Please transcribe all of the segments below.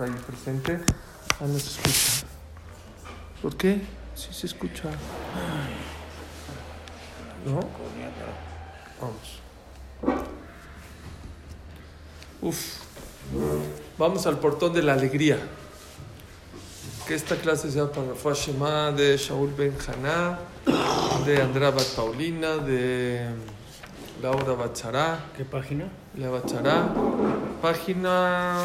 está ahí presente. Ah, no se escucha. ¿Por qué? Sí se escucha. ¿No? Vamos. Uf. Vamos al portón de la alegría. Que esta clase sea para Rafa Shema de Shaul Ben Haná, de Andrea Bat Paulina, de Laura Bachará. ¿Qué página? La Bachará. Página.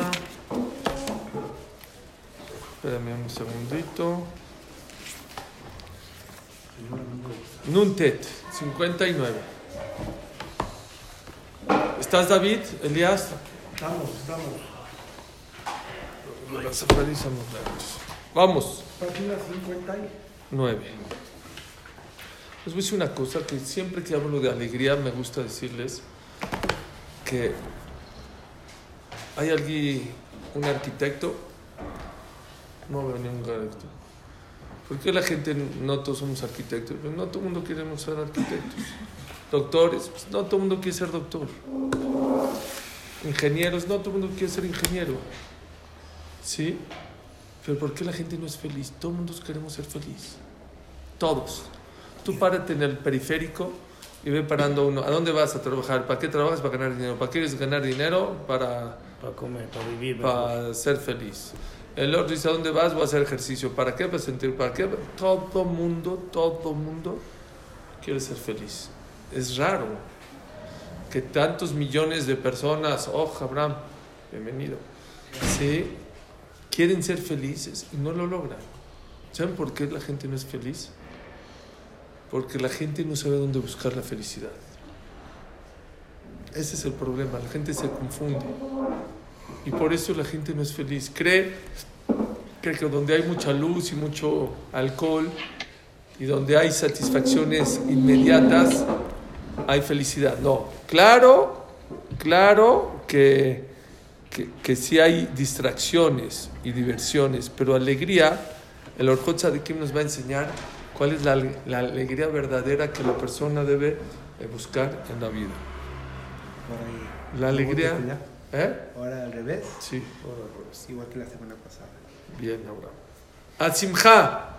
Espérame un segundito. Nuntet, 59. ¿Estás, David? Elías? Estamos, estamos. Vamos. Página 59. 9. Les voy a decir una cosa que siempre que hablo de alegría me gusta decirles que hay alguien, un arquitecto, no veo ningún arquitecto. ¿Por qué la gente, no todos somos arquitectos? Pues no todo el mundo queremos ser arquitectos. Doctores, pues no todo el mundo quiere ser doctor. Ingenieros, no todo el mundo quiere ser ingeniero. ¿Sí? Pero ¿por qué la gente no es feliz? Todo el mundo queremos ser feliz. Todos. Tú párate en el periférico y ve parando uno. ¿A dónde vas a trabajar? ¿Para qué trabajas? Para ganar dinero. ¿Para qué quieres ganar dinero? Para, Para comer, para vivir. para ser feliz. El otro dice, ¿a dónde vas? Voy a hacer ejercicio. ¿Para qué? Para sentir. ¿Para qué? Todo mundo, todo mundo quiere ser feliz. Es raro que tantos millones de personas, oh, Abraham, bienvenido, sí, quieren ser felices y no lo logran. ¿Saben por qué la gente no es feliz? Porque la gente no sabe dónde buscar la felicidad. Ese es el problema, la gente se confunde. Y por eso la gente no es feliz. Cree, que donde hay mucha luz y mucho alcohol y donde hay satisfacciones inmediatas, hay felicidad. No, claro, claro que, que, que sí hay distracciones y diversiones, pero alegría, el Orjot Tzadikim nos va a enseñar cuál es la, la alegría verdadera que la persona debe buscar en la vida. La alegría, ¿Eh? Ahora al revés. Sí. Igual que la semana pasada. Bien, ahora. Asimcha.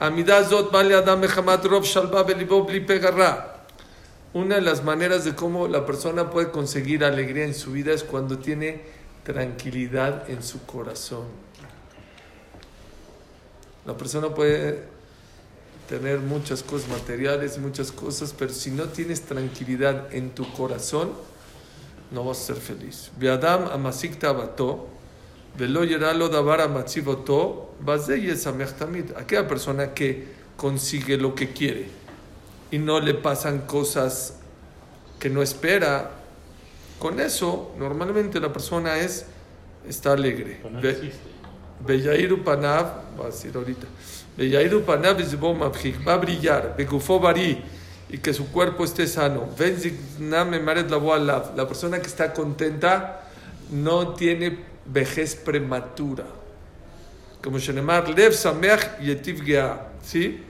Amidá Zot Bale Adam Mehamat Rob Shalba Belibó Una de las maneras de cómo la persona puede conseguir alegría en su vida es cuando tiene tranquilidad en su corazón. La persona puede tener muchas cosas materiales, muchas cosas, pero si no tienes tranquilidad en tu corazón, no vas a ser feliz. Beadam amasik tabato, velo yeralo davar base yesamech tamid. Aquella persona que consigue lo que quiere y no le pasan cosas que no espera, con eso normalmente la persona es está alegre. Beyairu Panav, va a decir ahorita, Beyairu Panav va a brillar, Begufo Bari, y que su cuerpo esté sano. La persona que está contenta no tiene vejez prematura. Como Shenemar, Lev Sameach Yetiv ¿sí?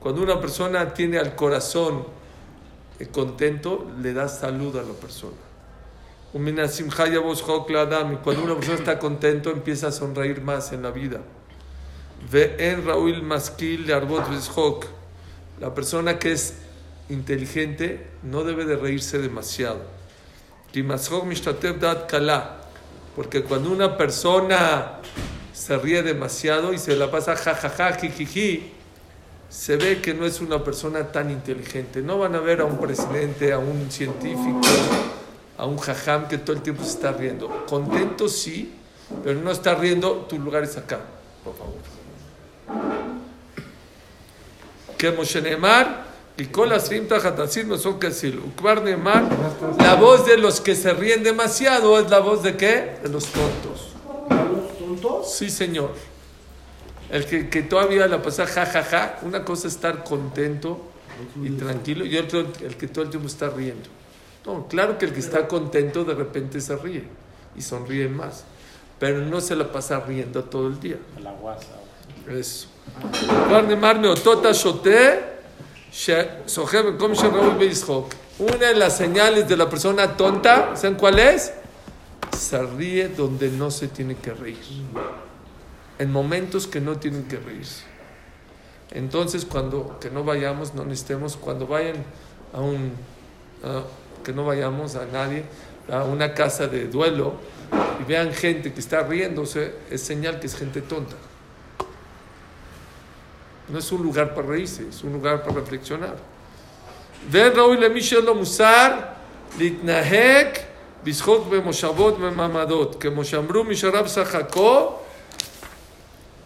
Cuando una persona tiene al corazón eh, contento, le da salud a la persona. Cuando una persona está contento, empieza a sonreír más en la vida. Ve en Raúl Maskil de Arbot. La persona que es inteligente no debe de reírse demasiado. Porque cuando una persona se ríe demasiado y se la pasa jajaja, jijiji, se ve que no es una persona tan inteligente. No van a ver a un presidente, a un científico, a un jajam que todo el tiempo se está riendo. Contento sí, pero no está riendo, tu lugar es acá, por favor. Que Moshe Neemar, y con las son La voz de los que se ríen demasiado es la voz de qué? De los tontos. ¿Los tontos? Sí, señor. El que, que todavía la pasa jajaja. Ja, ja. Una cosa es estar contento y tranquilo y otro el que todo el tiempo está riendo. No, claro que el que está contento de repente se ríe y sonríe más. Pero no se la pasa riendo todo el día. La guasa. Eso. Guarne marne otota shote. Una de las señales de la persona tonta, ¿saben cuál es? se ríe donde no se tiene que reír. En momentos que no tienen que reírse. Entonces, cuando que no vayamos, no necesitemos, cuando vayan a un, que no vayamos a nadie, a una casa de duelo y vean gente que está riéndose, es señal que es gente tonta. No es un lugar para reírse, es un lugar para reflexionar. Ver Raúl le lo musar, litnahek, bishok be moshavot me mamadot, que moshamru misharab sahakó,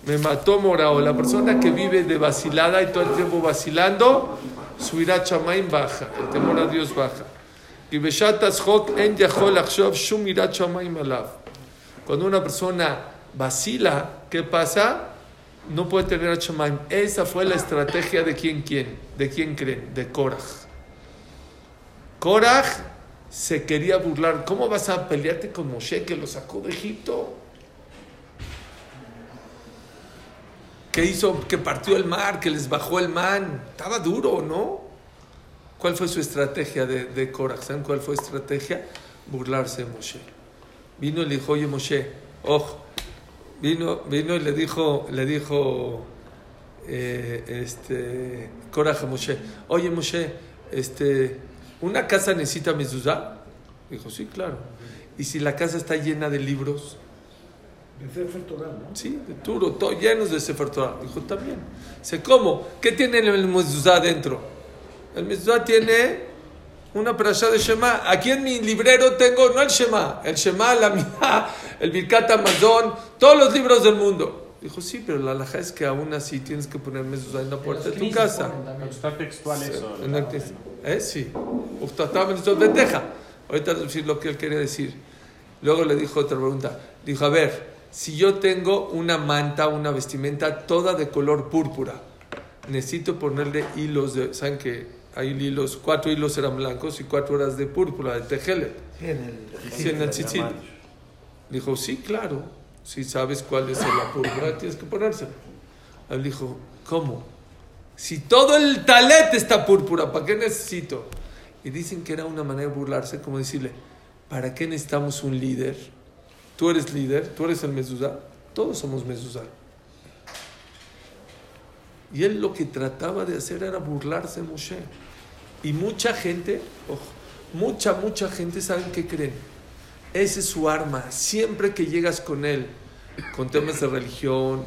me mató morao. La persona que vive de vacilada y todo el tiempo vacilando, su ira chamaim baja, el temor a Dios baja. Y hok en yahol achshov shum ira chamaim alav. Cuando una persona vacila, ¿qué pasa? No puede tener a chamaim. Esa fue la estrategia de quién quién, de quién creen, de Korach. Korach se quería burlar. ¿Cómo vas a pelearte con Moshe que lo sacó de Egipto? que hizo, que partió el mar, que les bajó el man. Estaba duro, ¿no? ¿Cuál fue su estrategia de, de Korach? ¿Saben cuál fue su estrategia? Burlarse de Moshe. Vino y le dijo, oye Moshe, ojo. Vino, vino y le dijo, le dijo eh, este, Korach a Moshe, oye Moshe, este, ¿una casa necesita mezuzá? Dijo, sí, claro. ¿Y si la casa está llena de libros? De Sefer Torah, ¿no? Sí, de Turo, todo llenos de Sefer Torah. Dijo, también. Dice, ¿cómo? ¿Qué tiene el mezuzá dentro? El mezuzá tiene una parasha de Shema. Aquí en mi librero tengo, no el Shema, el Shema, la Mía, el Birkat Amazon, todos los libros del mundo. Dijo, sí, pero la alhaja es que aún así tienes que poner mezuzá en la puerta de tu casa. Está textual eso. ¿Eh? Sí. Vendeja. Ahorita voy a decir lo que él quería decir. Luego le dijo otra pregunta. Dijo, a ver, si yo tengo una manta, una vestimenta toda de color púrpura, necesito ponerle hilos de... ¿Saben que hay hilos? Cuatro hilos eran blancos y cuatro eran de púrpura, de tejelet. Sí, en el, Sí, en el tzitzit. Dijo, sí, claro. Si sabes cuál es la púrpura, tienes que ponérselo. Él dijo, ¿cómo? Si todo el talet está púrpura, ¿para qué necesito? Y dicen que era una manera de burlarse, como decirle, ¿para qué necesitamos un líder? Tú eres líder, tú eres el mezuzá, todos somos mezuzá. Y él lo que trataba de hacer era burlarse de Moshe. Y mucha gente, mucha, mucha gente, ¿saben qué creen? Ese es su arma. Siempre que llegas con él, con temas de religión,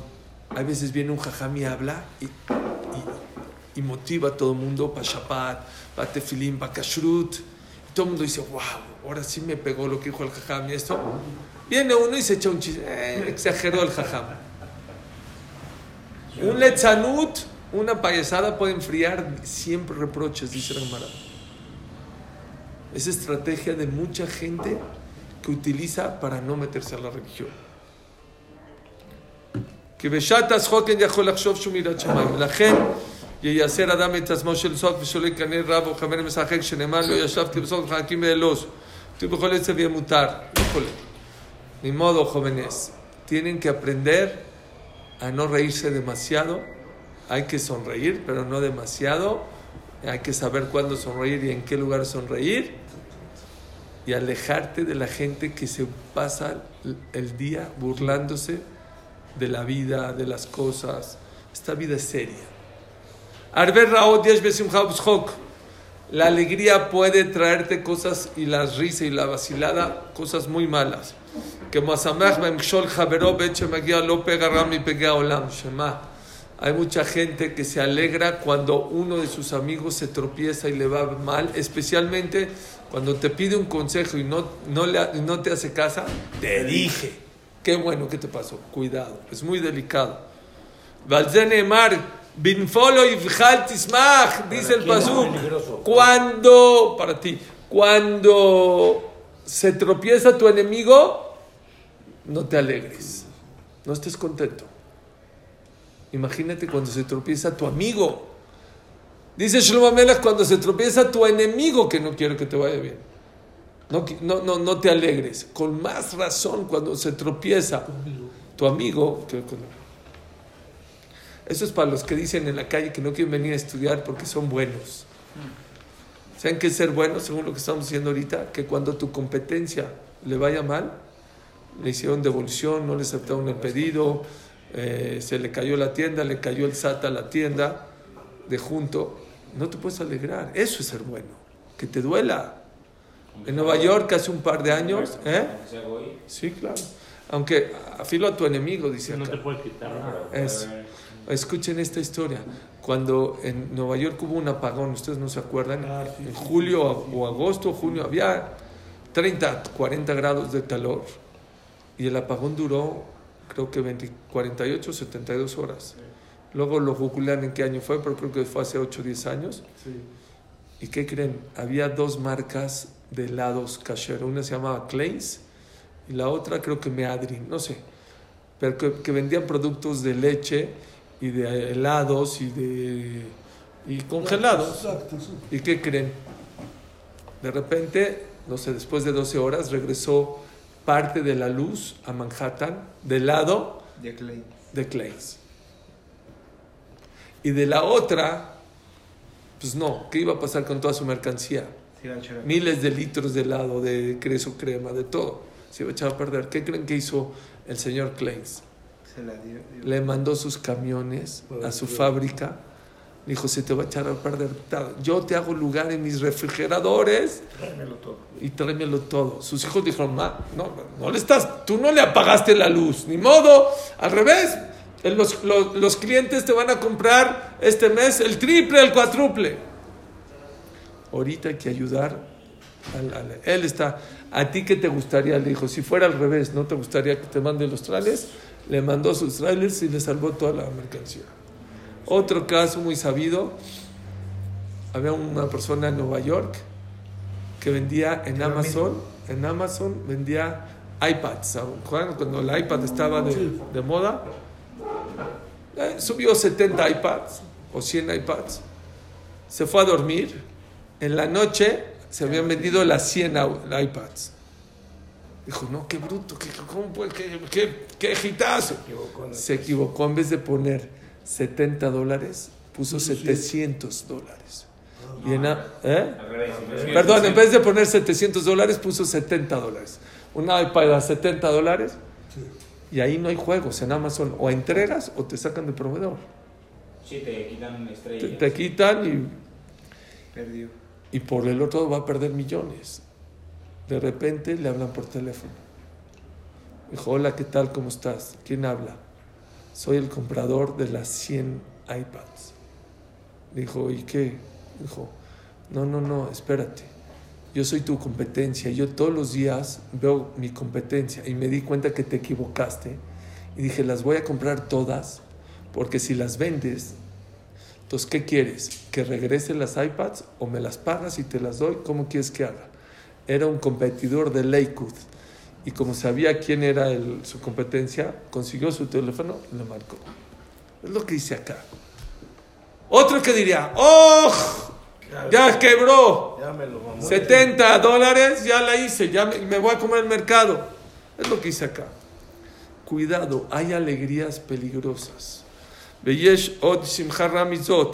a veces viene un jajam y habla y, motiva a todo el mundo para Shabbat, para Tefilín, para Kashrut. Y todo el mundo dice, wow, ahora sí me pegó lo que dijo el jajam y esto. Viene uno y se echa un chiste, eh, exageró el jajam. Un letzanut, una payasada puede enfriar siempre reproches, dice la Gemara. Es estrategia de mucha gente que utiliza para no meterse a la religión. כי בשעת השחוק אין יכול לחשוב שום יראת שמיים. ולכן ייסר אדם את עצמו של סוף ושלא יקנא רב או חבר משחק שנאמר לא ישבתי בסוף מחלקים באלוס. tú בכל עצב יהיה מותר. híjole. Ni modo, jóvenes. Tienen que aprender a no reírse demasiado. hay que sonreír, pero no demasiado. Hay que saber cuándo sonreír y en qué lugar sonreír. Y alejarte de la gente que se pasa el día burlándose de la vida, de las cosas. Esta vida es seria. La alegría puede traerte cosas y la risa y la vacilada, cosas muy malas. Pega Olam Shema. Hay mucha gente que se alegra cuando uno de sus amigos se tropieza y le va mal, especialmente cuando te pide un consejo y no, no, le, no te hace caso. Te dije. Qué bueno que te pasó. Cuidado. Es muy delicado. Valzenemar, Binfolo y Tismach, dice el pasú. Cuando, para ti, cuando se tropieza tu enemigo, no te alegres. No estés contento. Imagínate cuando se tropieza tu amigo. Dice Shlomo Amelech, cuando se tropieza tu enemigo, que no quiero que te vaya bien. No, no, no, no te alegres. Con más razón cuando se tropieza tu amigo. Que, eso es para los que dicen en la calle que no quieren venir a estudiar porque son buenos. ¿Saben qué es ser buenos según lo que estamos diciendo ahorita? Que cuando tu competencia le vaya mal, le hicieron devolución, no le aceptaron el pedido, eh, se le cayó la tienda, le cayó el SAT a la tienda de junto. No te puedes alegrar, eso es ser bueno, que te duela. En Nueva York hace un par de años, ¿eh? Sí, claro. Aunque afilo a tu enemigo, dice No acá. te puedes quitar nada. Es- escuchen esta historia. Cuando en Nueva York hubo un apagón, ustedes no se acuerdan, Ah, en julio o agosto, junio, había 30, 40 grados de calor y el apagón duró creo que 20, 48, 72 horas. Luego lo googlean en qué año fue, pero creo que fue hace 8, 10 años. Sí. ¿Y qué creen? Había dos marcas de helados kasher. Una se llamaba Clays y la otra creo que Meadrin, no sé. Pero que, que vendían productos de leche y de helados y de y congelados. Exacto, sí. ¿Y qué creen? De repente, no sé, después de 12 horas regresó parte de la luz a Manhattan del lado De Clay. de Clays. Y de la otra, pues no, ¿qué iba a pasar con toda su mercancía? Miles de litros de helado, de queso crema, de todo. Se iba a echar a perder. ¿Qué creen que hizo el señor Clays? Se la dio. dio. Le mandó sus camiones a su fábrica. Dijo, se te va a echar a perder. Yo te hago lugar en mis refrigeradores Tráemelo todo. y tráemelo todo. Sus hijos dijeron, ma, no, no le estás, tú no le apagaste la luz, ni modo, al revés. Los, los- los clientes te van a comprar este mes el triple, el cuádruple. Ahorita hay que ayudar. al- al- él está, ¿a ti qué te gustaría? Le dijo, si fuera al revés, ¿no te gustaría que te mande los trailers? Le mandó sus trailers y le salvó toda la mercancía. Otro caso muy sabido, había una persona en Nueva York que vendía en Amazon, en Amazon vendía iPads. Cuando el iPad estaba de, moda, eh, subió 70 iPads o 100 iPads, se fue a dormir, en la noche se habían vendido las 100 au- iPads. Dijo, no, qué bruto, qué, cómo puede- qué, qué, qué hitazo. Se equivocó, en vez de poner 70 dólares, puso 700 dólares. Y en a- ¿eh? Perdón, en vez de poner 700 dólares, puso 70 dólares. Una iPad a 70 dólares. Y ahí no hay juegos en Amazon. O entregas o te sacan de proveedor. Sí, te quitan Te, estrellas. te quitan y, Perdió. y por el otro va a perder millones. De repente le hablan por teléfono. Dijo, hola, ¿qué tal? ¿Cómo estás? ¿Quién habla? Soy el comprador de las 100 iPads. Dijo, ¿y qué? Dijo, no, no, no, espérate. Yo soy tu competencia. Yo todos los días veo mi competencia y me di cuenta que te equivocaste. Y dije, las voy a comprar todas porque si las vendes, entonces, ¿qué quieres? ¿Que regrese las iPads o me las pagas y te las doy? ¿Cómo quieres que haga? Era un competidor de Lakewood y como sabía quién era el- su competencia, consiguió su teléfono y le marcó. Es lo que dice acá. Otro que diría, ¡oh! Ya quebró. Ya me lo mamó. 70 dólares, ya la hice, ya me, me voy a comer el mercado. Es lo que dice acá. Cuidado, hay alegrías peligrosas.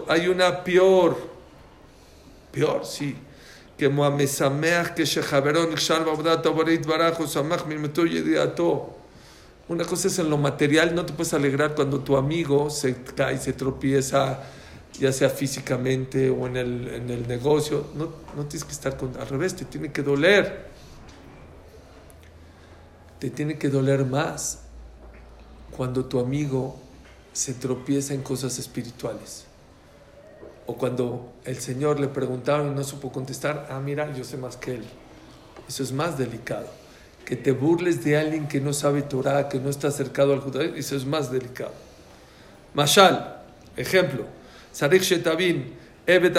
Hay una peor. Peor, sí. Una cosa es en lo material, no te puedes alegrar cuando tu amigo se cae, se tropieza, ya sea físicamente o en el, en el negocio. No, no tienes que estar con, al revés, te tiene que doler. Te tiene que doler más cuando tu amigo se tropieza en cosas espirituales. O cuando el Señor le preguntaron y no supo contestar, ah, mira, yo sé más que él. Eso es más delicado. Que te burles de alguien que no sabe Torah, que no está acercado al judaísmo, eso es más delicado. Mashal, ejemplo, Sarich Shetabin, Evet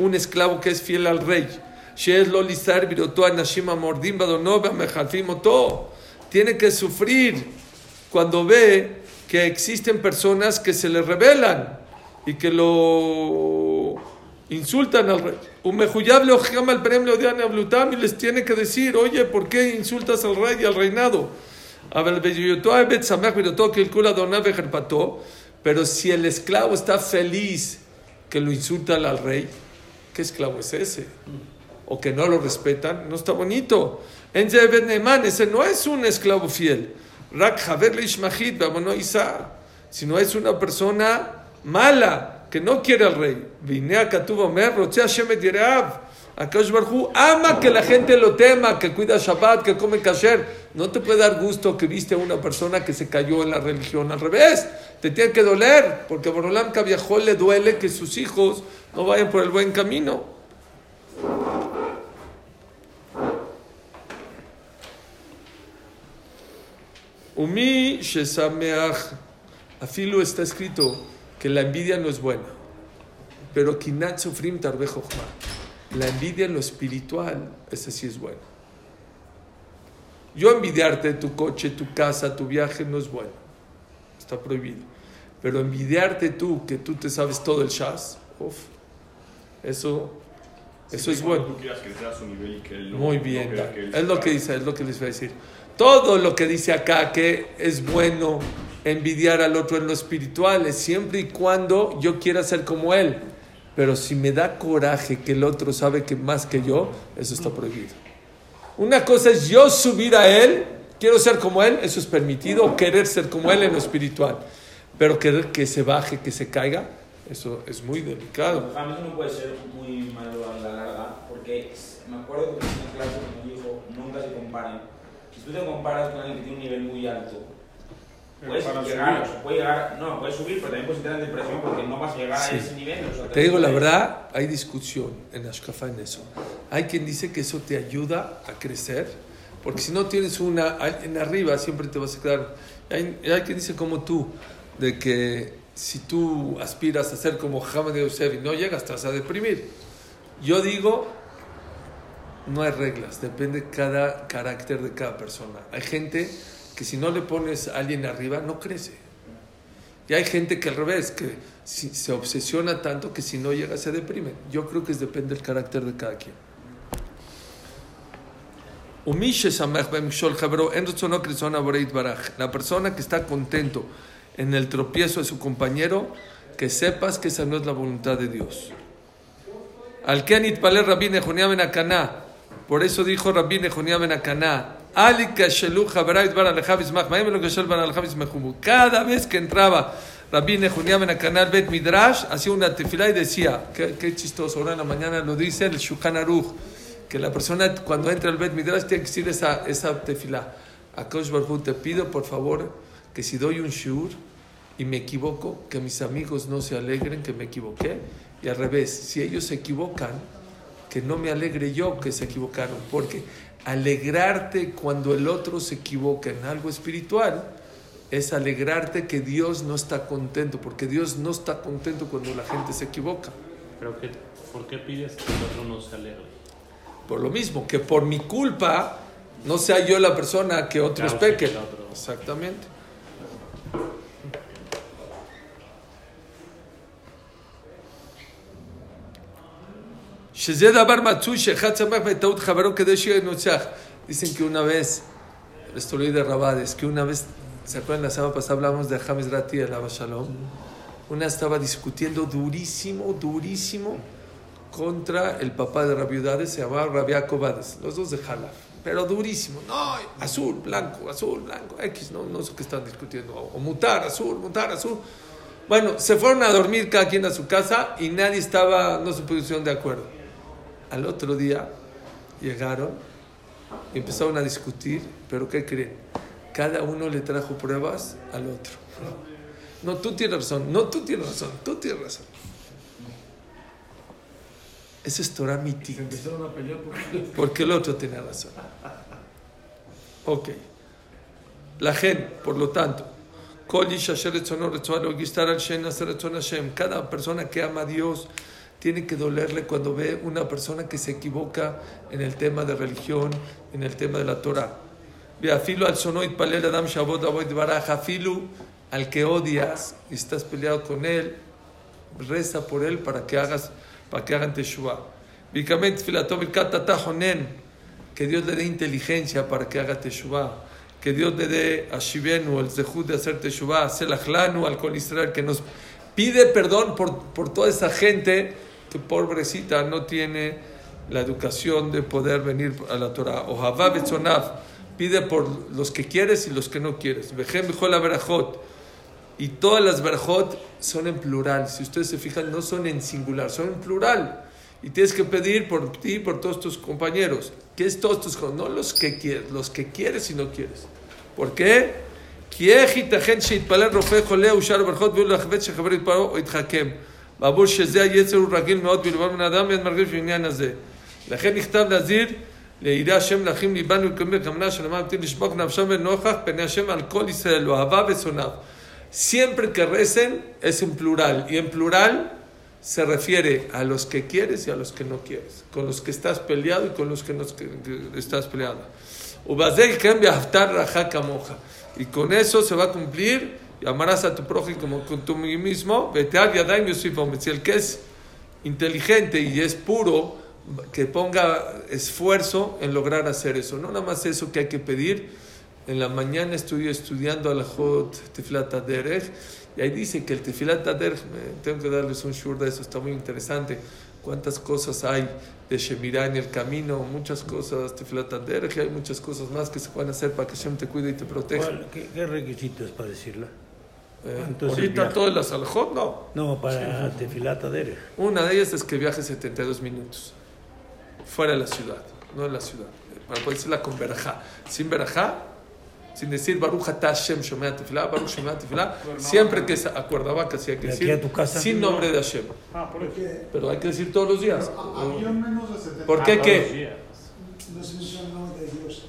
un esclavo que es fiel al rey. Tiene que sufrir cuando ve que existen personas que se le rebelan y que lo insultan al rey. Un mejuyable ojama al premio de Ablutam y les tiene que decir, oye, ¿por qué insultas al rey y al reinado? Pero si el esclavo está feliz que lo insultan al rey, ¿qué esclavo es ese? O que no lo respetan, no está bonito. En ese no es un esclavo fiel. Rak Haver Leishmachit, Bamono Isa. Sino es una persona mala que no quiere al rey. Vinea Katuba Mer, Rotzea Shemet Yereav. Akash Barhu ama que la gente lo tema, que cuida Shabbat, que come kasher. No te puede dar gusto que viste a una persona que se cayó en la religión. Al revés, te tiene que doler, porque a Borolam viajó le duele que sus hijos no vayan por el buen camino. Umi shesameach. Afilu está escrito que la envidia no es buena. Pero kinat sufrim tarbe. La envidia en lo espiritual, ese sí es bueno. Yo envidiarte tu coche, tu casa, tu viaje no es bueno. Está prohibido. Pero envidiarte tú, que tú te sabes todo el shas, uf, eso, eso es bueno. Tú crecer a su nivel y que él no- Muy no bien, crea que él es lo que dice, es lo que les voy a decir. Todo lo que dice acá que es bueno envidiar al otro en lo espiritual es siempre y cuando yo quiera ser como él. Pero si me da coraje que el otro sabe que más que yo, eso está prohibido. Una cosa es yo subir a él, quiero ser como él, eso es permitido, querer ser como él en lo espiritual. Pero querer que se baje, que se caiga, eso es muy delicado. No puede ser muy malo a la larga, porque me acuerdo que en una clase nos dijo, nunca se comparen. Si tú te comparas con alguien que tiene un nivel muy alto, puedes Para llegar, subir. puede llegar, no, puedes subir, pero también puedes entrar en depresión porque no vas a llegar Sí. a ese nivel. o sea, Te digo la verdad, hay discusión en Ashkafa en eso. Hay quien dice que eso te ayuda a crecer, porque si no tienes una en arriba siempre te vas a quedar. Hay, hay quien dice como tú, de que si tú aspiras a ser como Hamad Yosef y no llegas, te vas a deprimir. Yo digo, no hay reglas, depende cada carácter de cada persona. Hay gente que si no le pones a alguien arriba, no crece. Y hay gente que al revés, que se obsesiona tanto que si no llega se deprime. Yo creo que es depende del carácter de cada quien. La persona que está contento en el tropiezo de su compañero, que sepas que esa no es la voluntad de Dios. Por eso dijo Rabbi Nehoniah Benacaná, cada vez que entraba Rabbi Nehuniam en el canal Bet Midrash, hacía una tefilá y decía, qué, qué, chistoso, ahora en la mañana lo dice el Shulchan Aruch, que la persona cuando entra al Bet Midrash tiene que decir esa, esa tefilá. Akosh Barhu, te pido por favor que si doy un shur y me equivoco, que mis amigos no se alegren que me equivoqué, y al revés, si ellos se equivocan, que no me alegre yo que se equivocaron, porque alegrarte cuando el otro se equivoca en algo espiritual es alegrarte que Dios no está contento, porque Dios no está contento cuando la gente se equivoca. Pero que, ¿por qué pides que el otro no se alegre? Por lo mismo, que por mi culpa no sea yo la persona que otros que pequen. otro- Exactamente. Dicen que una vez, esto lo oí de Rabades, que una vez, ¿se acuerdan? La semana pasada hablamos de James Rati, el Shalom. Una estaba discutiendo durísimo, durísimo contra el papá de Rabiudades, se llamaba Rabia Cobades, los dos de Jalaf. Pero durísimo, no, azul, blanco, azul, blanco, X, no, no sé qué están discutiendo, o mutar, azul, mutar, azul. Bueno, se fueron a dormir cada quien a su casa y nadie estaba, no se pusieron de acuerdo. Al otro día llegaron y empezaron a discutir, pero ¿qué creen? Cada uno le trajo pruebas al otro. No, tú tienes razón, no, tú tienes razón, tú tienes razón. Eso es Torah Se Miti, empezaron a pelear porque el otro tiene razón. Ok. La gente, por lo tanto, cada persona que ama a Dios tiene que dolerle cuando ve una persona que se equivoca en el tema de religión, en el tema de la Torah. Veafilu al sono itpalel adam shabot avoid baraj. Al que odias y estás peleado con él, reza por él para que hagas para que hagan teshuva. Vikament filato birkat tahonen, que Dios le dé inteligencia para que haga teshuva. Que Dios le dé a Shivenu el zehut de hacer teshuva, selachlanu al Israel, que nos pide perdón por, por toda esa gente que pobrecita no tiene la educación de poder venir a la Torah. Ohavá betzonav, pide por los que quieres y los que no quieres. Vejem bejol verajot. Y todas las verajot son en plural. Si ustedes se fijan, no son en singular, son en plural. Y tienes que pedir por ti por todos tus compañeros. ¿Qué es todos tus compañeros? No los que quieres, los que quieres y no quieres. ¿Por qué? איך ייתכן שיתפלל רופא חולה ושאר ברכות ויהיו להחבט שחבר יתפרעו או יתחכם. בעבור שזה היצר הוא רגיל מאוד בלבד מן האדם ואין מרגיש בעניין הזה. לכן נכתב להזהיר ליראה השם לאחים ליבנו ולקבל בכוונה שלמען תהיה לשפוך נפשם ונוכח פני השם על כל ישראל, אוהבה ושונאיו. Siempre que recen es en plural y en plural se refiere a los que quieres y a los que no quieres, con los que estás peleado y con los que no que- que estás peleado. Ubazei kem be'aftar raja kamoja. Y con eso se va a cumplir y amarás a tu prójimo como tu mismo. Si el que es inteligente y es puro, que ponga esfuerzo en lograr hacer eso. No nada más eso que hay que pedir. En la mañana estoy estudiando Alajot Tefilat Derech y ahí dice que el Tefilat Derech, tengo que darles un shur de eso, está muy interesante. Cuántas cosas hay de Shemirah en el camino, muchas cosas, Tefilat Derech, y hay muchas cosas más que se pueden hacer para que Shem te cuide y te proteja. ¿Cuál- ¿Qué, qué requisito es para decirla? Eh, Entonces, ahorita viaja. todas las Alajot, no. No, para Tefilata Derech. Una de ellas es que viaje 72 minutos fuera de la ciudad, no en la ciudad. Para poder decirla con verajá. Sin verajá, sin decir Baruch Hashem Shomea Tefilá, Baruch Shomea Tefilá, siempre que se acordaba que sí hay que decir a tu casa. sin nombre de Hashem. Ah, por eso. Pero hay que decir todos los días. avión menos de 70. ¿Por qué Ah, qué? todos los días. No sé si son 92.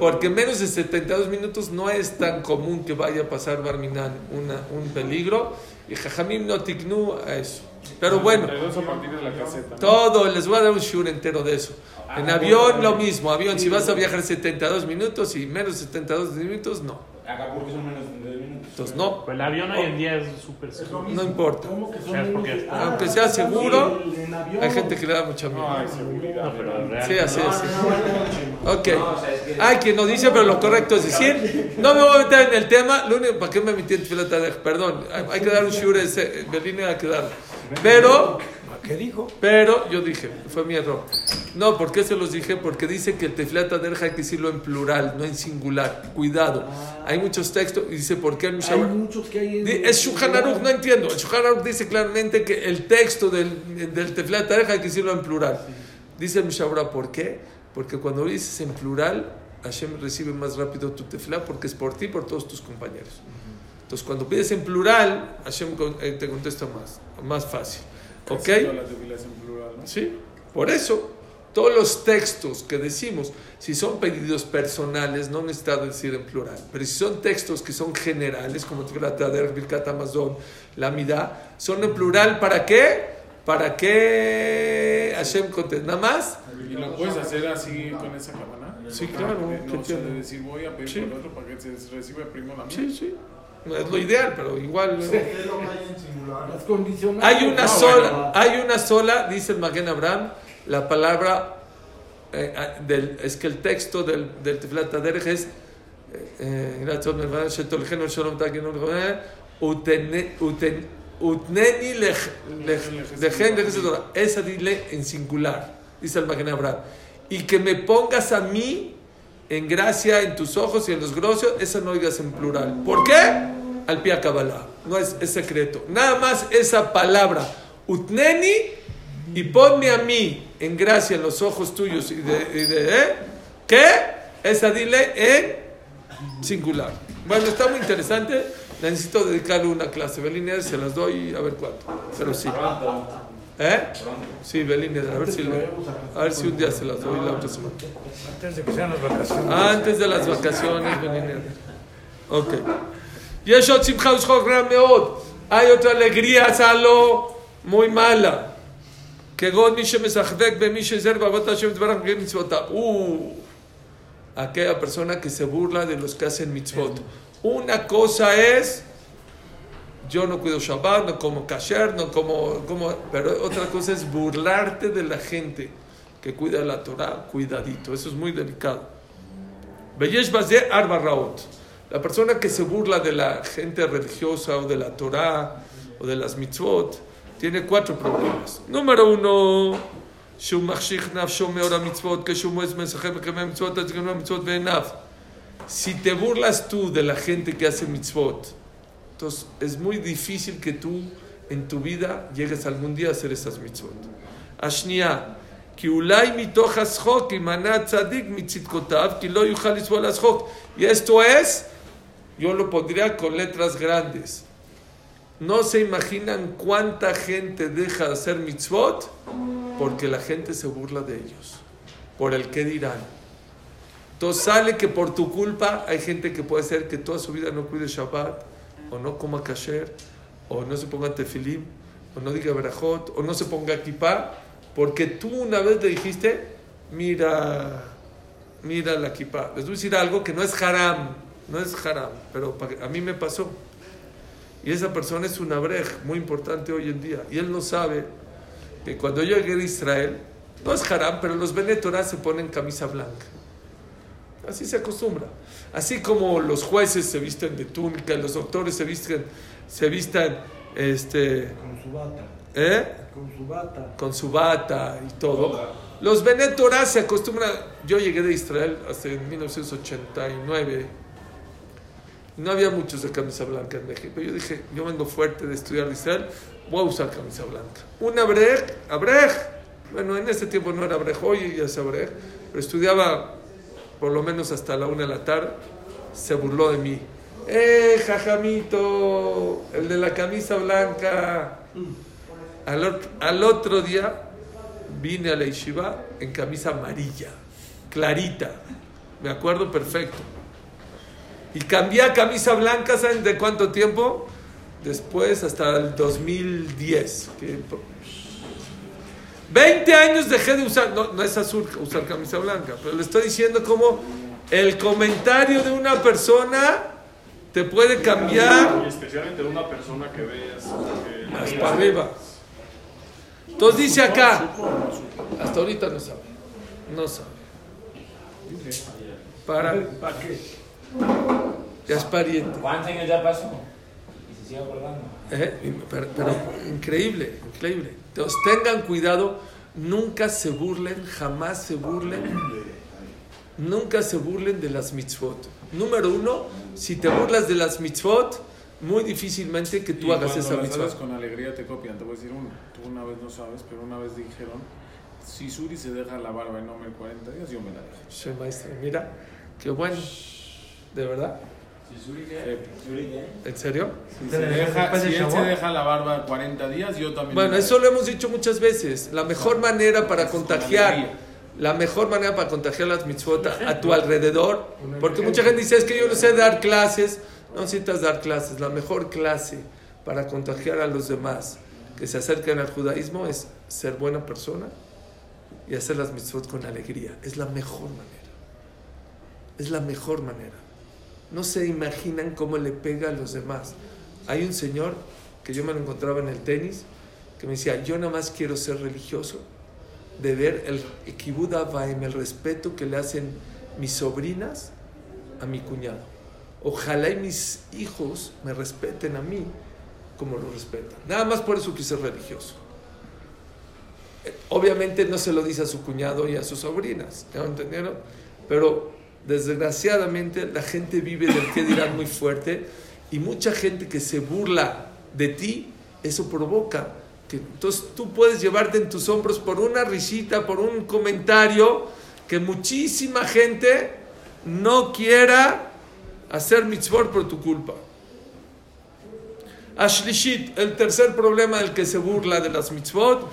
Menos de 70. Porque menos de 72 minutos no es tan común que vaya a pasar Barminan una, un peligro. Y Jajamim no tignu a eso. Pero bueno. 32 a partir de la caseta. ¿no? Todo, les voy a dar un shur entero de eso. En Ah, avión bueno. lo mismo, avión, si vas a viajar 72 minutos y menos de 72 minutos, no. Acapulco son menos de 10 minutos. Entonces no, Pues el avión hoy en día es súper seguro. No importa. ¿Cómo que son ¿Sabes por qué? menos de- Aunque sea seguro, sí, hay gente que le da mucha No, miedo. hay seguridad. No, pero real. Sí, así No, es. no, no, no, no. Ok. No, o sea, es que- Hay quien no dice, pero lo correcto es decir, no me voy a meter en el tema, lo único, ¿para qué me metí en Tfilat Adech? Perdón, hay, hay que dar un shiur, ese, Belín hay que dar. Pero, ¿Qué dijo? pero, yo dije, fue mi error. No, ¿por qué se los dije? Porque dice que el Tefilata Derja hay que decirlo en plural, no en singular. Cuidado. Hay muchos textos y dice, ¿por qué el Hay Mishabra? muchos que hay en. Es Shulchan no entiendo. Shulchan dice claramente que el texto del, del Tefilá Tareja hay que decirlo en plural. Dice el Mishabra, ¿por qué? Porque cuando lo dices en plural, Hashem recibe más rápido tu Tefilá porque es por ti y por todos tus compañeros. Entonces, cuando pides en plural, Hashem eh, te contesta más, más fácil. ¿Ok? Plural, ¿no? Sí, por eso todos los textos que decimos, si son pedidos personales, no necesita decir en plural, pero si son textos que son generales, como Tfilat Birkat Amazon, la Midá, son en plural, ¿para qué? Para que Hashem conteste, nada más. ¿Y lo puedes hacer así con esa cabana? Sí, claro, De- ¿qué No sé, tiene? de decir voy a pedir Sí. por otro para que se reciba primero la mía. Sí, sí, no es lo ideal, pero igual. Que hay una No, sola, bueno. hay una sola, dice el Maguen Abraham, la palabra, eh, ah, del, es que el texto del, del Tefillat Haderech es, eh, Uten- Utneni lej- lej- lejen esa dile en singular, dice el Maguen Abraham, y que me pongas a mí en gracia en tus ojos y en los grocios, esa no digas en plural. ¿Por qué? Al pie Kabbalah. No es, secreto. Nada más esa palabra, utneni, y ponme a mí en gracia en los ojos tuyos y de, ¿eh? ¿qué? Esa dile en singular. Bueno, está muy interesante. Necesito dedicarle una clase. Belines, se las doy a ver cuánto. Pero sí. Pronto, ¿Eh? pronto. Sí, Belines, a ver si, le- a ver si un día se las doy la otra semana. Antes de que sean las vacaciones. Antes de las vacaciones, Belines. Ok. יש עוד שמחה ושחוק רע מאוד. hay otra alegría, salo, muy mala. כגון מי שמשחק במי שזר בעבודת השם יתברך ובקיים מצוותיו. Uh, aquella persona que se burla de los que hacen mitzvot. Una cosa es, yo no cuido Shabbat, no como kasher, no como, como, pero otra cosa es burlarte de la gente que cuida la Torah, cuidadito, eso es muy delicado. Beyesh Bazé Arba Raot. La persona que se burla de la gente religiosa o de la Torah o de las mitzvot tiene cuatro problemas. Número uno, שהוא מחשיך נפשו מאור המצוות, כשהוא מועץ משחק בקמי המצוות, אז גם המצוות בעיניו. Si te burlas tú de la gente que hace mitzvot, entonces es muy difícil que tú en tu vida llegues algún día a hacer esas mitzvot. השנייה, כי אולי מתוך השחוק יימנע צדיק מצדקותיו, כי לא יוכל לסבול השחוק. Y esto es, yo lo pondría con letras grandes. No se imaginan cuánta gente deja de hacer mitzvot porque la gente se burla de ellos, por el que dirán. Entonces sale que por tu culpa hay gente que puede ser que toda su vida no cuide Shabbat, o no coma kasher, o no se ponga tefilim, o no diga berajot, o no se ponga kippah, porque tú una vez le dijiste, mira, mira la kippah. Les voy a decir algo que no es haram, no es haram, pero a mí me pasó. Y esa persona es un abrej muy importante hoy en día. Y él no sabe que cuando yo llegué a Israel, no es haram, pero los Benetorá se ponen camisa blanca. Así se acostumbra. Así como los jueces se visten de túnica, los doctores se visten, se vistan este, Con su bata. ¿eh? Con su bata. con su bata y todo. Los Benetorá se acostumbran. Yo llegué de Israel hace 1989. No había muchos de camisa blanca en México. Yo dije, yo vengo fuerte de estudiar de Israel, voy a usar camisa blanca. Un abrej, abrej. Bueno, en ese tiempo no era abrej, hoy ya es abrej. Pero estudiaba por lo menos hasta la una de la tarde. Se burló de mí. ¡Eh, jajamito! El de la camisa blanca. Al, ot- al otro día vine a la yeshiva en camisa amarilla, clarita. Me acuerdo perfecto. Y cambié a camisa blanca, ¿saben de cuánto tiempo? Después, hasta el 2010. que- 20 años dejé de usar, no, no es azul usar camisa blanca, pero le estoy diciendo como el comentario de una persona te puede cambiar Y especialmente de una persona que veas. que- más para arriba. Entonces dice acá, hasta ahorita no sabe, no sabe. Para, ¿Para qué? ya es pariente. ¿Cuántos años ya pasó? Sigue acordando. ¿eh? Pero, pero increíble, increíble. Entonces tengan cuidado, nunca se burlen, jamás se burlen, nunca se burlen de las mitzvot. Número uno, si te burlas de las mitzvot, muy difícilmente que tú y hagas esa las mitzvah. haces con alegría te copian. Te voy a decir uno. Tú una vez no sabes, pero una vez dijeron: si Suri se deja la barba en hombre 40 días, yo me la dejo. Sí, maestra, mira, qué bueno, de verdad, ¿en serio? Si, se deja, si él se deja la barba 40 días, yo también. Bueno, eso lo hemos dicho muchas veces. La mejor manera para Con contagiar, alegría. la mejor manera para contagiar las mitzvot a, a tu alrededor, porque mucha gente dice, es que yo no sé dar clases. No necesitas dar clases. La mejor clase para contagiar a los demás que se acercan al judaísmo es ser buena persona y hacer las mitzvot con alegría. Es la mejor manera. Es la mejor manera. No se imaginan cómo le pega a los demás. Hay un señor que yo me lo encontraba en el tenis que me decía, yo nada más quiero ser religioso de ver el Kibud el respeto que le hacen mis sobrinas a mi cuñado. Ojalá mis hijos me respeten a mí como lo respetan. Nada más por eso quise ser religioso. Eh, Obviamente no se lo dice a su cuñado y a sus sobrinas, ¿ya entendieron? Pero desgraciadamente la gente vive del que dirán muy fuerte y mucha gente que se burla de ti, eso provoca que entonces tú puedes llevarte en tus hombros por una risita, por un comentario, que muchísima gente no quiera hacer mitzvot por tu culpa. Ashlishit, el tercer problema del que se burla de las mitzvot,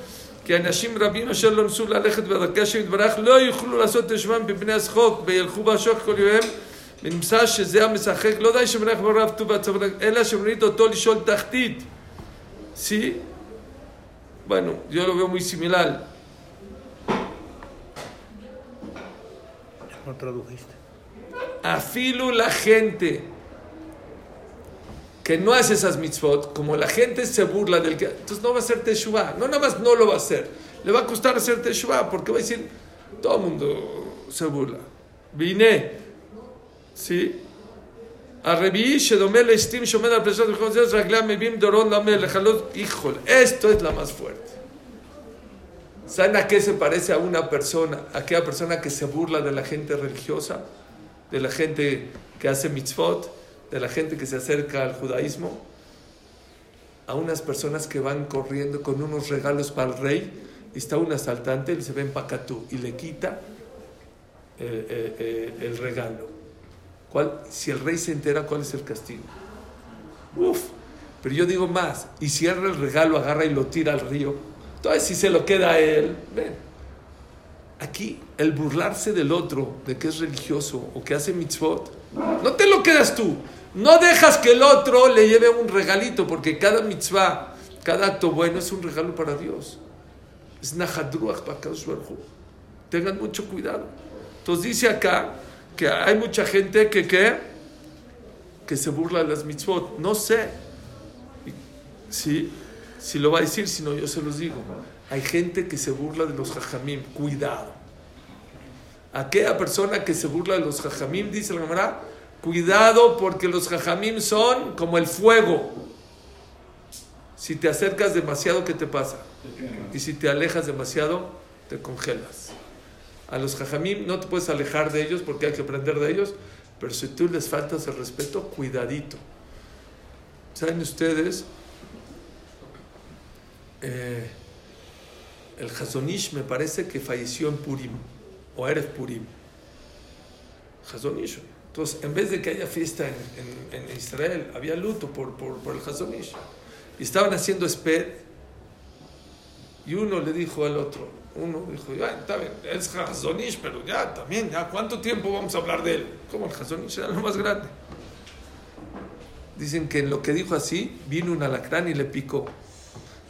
כי אנשים רבים אשר לא ניסו ללכת בדרכי השם יתברך לא יוכלו לעשות את שמם בפני השחוק וילכו בשוק כל ימיהם ונמצא שזה המשחק לא די שמלך ברב טוב והצבא אלא שמונית אותו לשאול תחתית. ¿Sí? Bueno, yo lo veo muy similar. No tradujiste. La gente que no hace esas mitzvot, como la gente se burla del que, entonces no va a hacer teshuva. No, nada más no lo va a hacer. Le va a costar hacer teshuva porque va a decir, todo el mundo se burla. Vine, ¿sí? הרביעי שדומה לאסתים שעומד על פרשת מלחמת זה, רגליה מביאים דורון למלך. הלא- híjole, esto es la más fuerte. ¿Saben a qué se parece a una persona? A aquella persona que se burla de la gente religiosa, de la gente que hace mitzvot, de la gente que se acerca al judaísmo. A unas personas que van corriendo con unos regalos para el rey está un asaltante y se ven pacatú y le quita eh, eh, eh, el regalo. ¿Cuál? Si el rey se entera, ¿cuál es el castigo? Pero yo digo más, y si agarra el regalo, agarra y lo tira al río, entonces si se lo queda a él, ven. Aquí, el burlarse del otro, de que es religioso o que hace mitzvot, no te lo quedas tú. No dejas que el otro le lleve un regalito, porque cada mitzvah, cada acto bueno es un regalo para Dios. Es Nahadruach para. Tengan mucho cuidado. Entonces dice acá que hay mucha gente que, ¿qué? que se burla de las mitzvot. No sé si, si lo va a decir, si no yo se los digo. Hay gente que se burla de los jajamim. Cuidado. Aquella persona que se burla de los jajamim, dice la Gemara, cuidado porque los jajamim son como el fuego. Si te acercas demasiado, ¿qué te pasa? Y si te alejas demasiado, te congelas. A los jajamim no te puedes alejar de ellos porque hay que aprender de ellos, pero si tú les faltas el respeto, cuidadito. ¿Saben ustedes? Eh, el Hazonish me parece que falleció en Purim, o Erev Purim. Hazonish. Entonces, en vez de que haya fiesta en, en- en Israel, había luto por, por, por el Hazonish. Y estaban haciendo esped. Y uno le dijo al otro, uno dijo, ya, está bien, es Hazonish, pero ya, también, ya, ¿cuánto tiempo vamos a hablar de él? Como el Hazonish era lo más grande. Dicen que en lo que dijo así, vino un alacrán y le picó.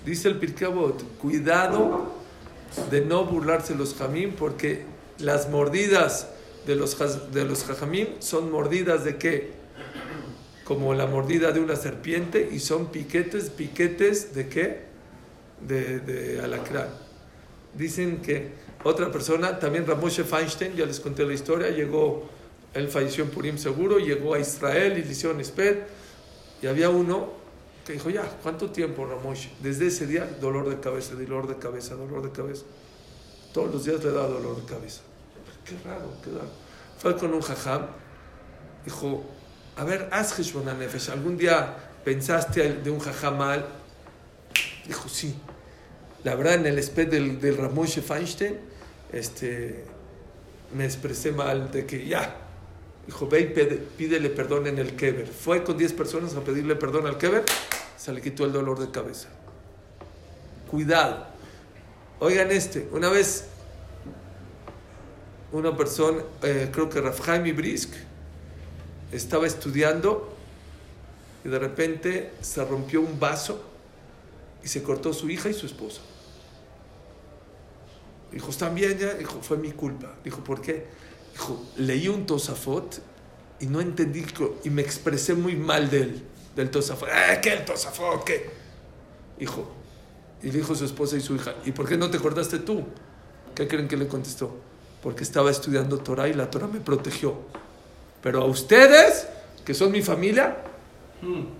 Dice el Pirkei Avot, cuidado de no burlarse los jamim, porque las mordidas de los, de los jajamim son mordidas de qué? Como la mordida de una serpiente y son piquetes, piquetes de qué? De, de alacrán. Dicen que otra persona, también Ramoshe Feinstein, ya les conté la historia, llegó, él falleció en Purim seguro, llegó a Israel y le hicieron sped, y había uno que dijo, ya, ¿cuánto tiempo, Ramoshe? Desde ese día, dolor de cabeza, dolor de cabeza, dolor de cabeza. Todos los días le da dolor de cabeza. Qué raro, qué raro. Fue con un jajam, dijo, a ver, haz Nefesh, ¿algún día pensaste de un jajam mal? Dijo, sí. La verdad, en el sped del, del Ramoshe Feinstein, este, me expresé mal de que ya. Dijo, ve y pide- pídele perdón en el Keber. Fue con 10 personas a pedirle perdón al Keber, se le quitó el dolor de cabeza. Cuidado. Oigan este, una vez una persona, eh, creo que Rafhaim Brisk, estaba estudiando y de repente se rompió un vaso y se cortó su hija y su esposa. Dijo, ¿están bien ya? Dijo, fue mi culpa. Dijo, ¿por qué? Dijo, leí un tosafot y no entendí y me expresé muy mal de él, del tosafot. ¿Eh, ¿Qué el tosafot? ¿Qué? Dijo, y dijo su esposa y su hija, ¿y por qué no te cortaste tú? ¿Qué creen que le contestó? Porque estaba estudiando Torah y la Torah me protegió. Pero a ustedes, que son mi familia,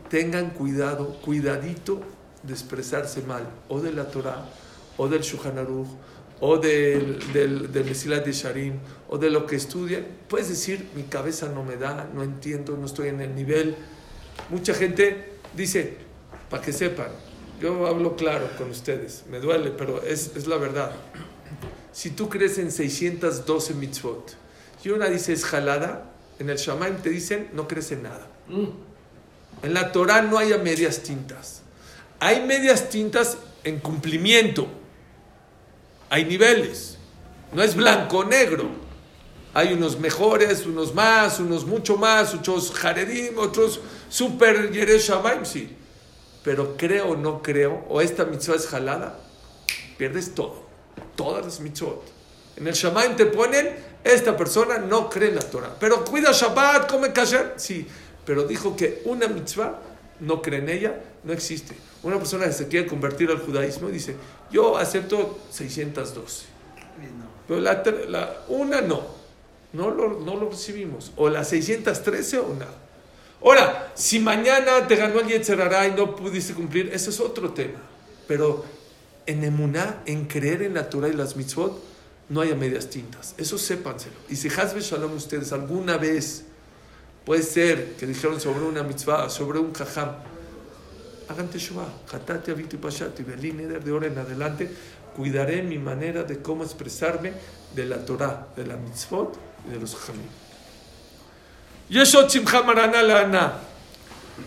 tengan cuidado, cuidadito de expresarse mal, o de la Torah, o del Shulchan Aruch, o del, del, del Mesilat de Sharim, o de lo que estudien. Puedes decir, mi cabeza no me da, no entiendo, no estoy en el nivel. Mucha gente dice, para que sepan, yo hablo claro con ustedes, me duele, pero es, es la verdad. Si tú crees en 612 mitzvot y una dice es jalada, en el Shamaim te dicen no crees en nada. En la Torah no hay medias tintas. Hay medias tintas en cumplimiento. Hay niveles. No es blanco o negro. Hay unos mejores, unos más, unos mucho más, otros jaredim, otros super yeresh Shamaim, sí. Pero creo o no creo, o esta mitzvah es jalada, pierdes todo. Todas las mitzvot. En el Shamaim te ponen, esta persona no cree en la Torah. Pero cuida Shabbat, come kasher. Sí, pero dijo que una mitzvah no cree en ella, no existe. Una persona que se quiere convertir al judaísmo dice, yo acepto 612. Pero la, la- una no. No lo, no lo recibimos. O la 613 o nada. Ahora, si mañana te ganó el Yetzerará y no pudiste cumplir, ese es otro tema. Pero en emuná, en creer en la Torah y las mitzvot, no haya medias tintas. Eso sépanselo. Y si Hazbe Shalom ustedes alguna vez, puede ser que dijeron sobre una mitzvah, sobre un jajam, hagan teshuvah, hatati, aviti, pashati, de ahora en adelante, cuidaré mi manera de cómo expresarme de la Torah, de la mitzvot y de los jajamim. Yeshot simcha marana lana.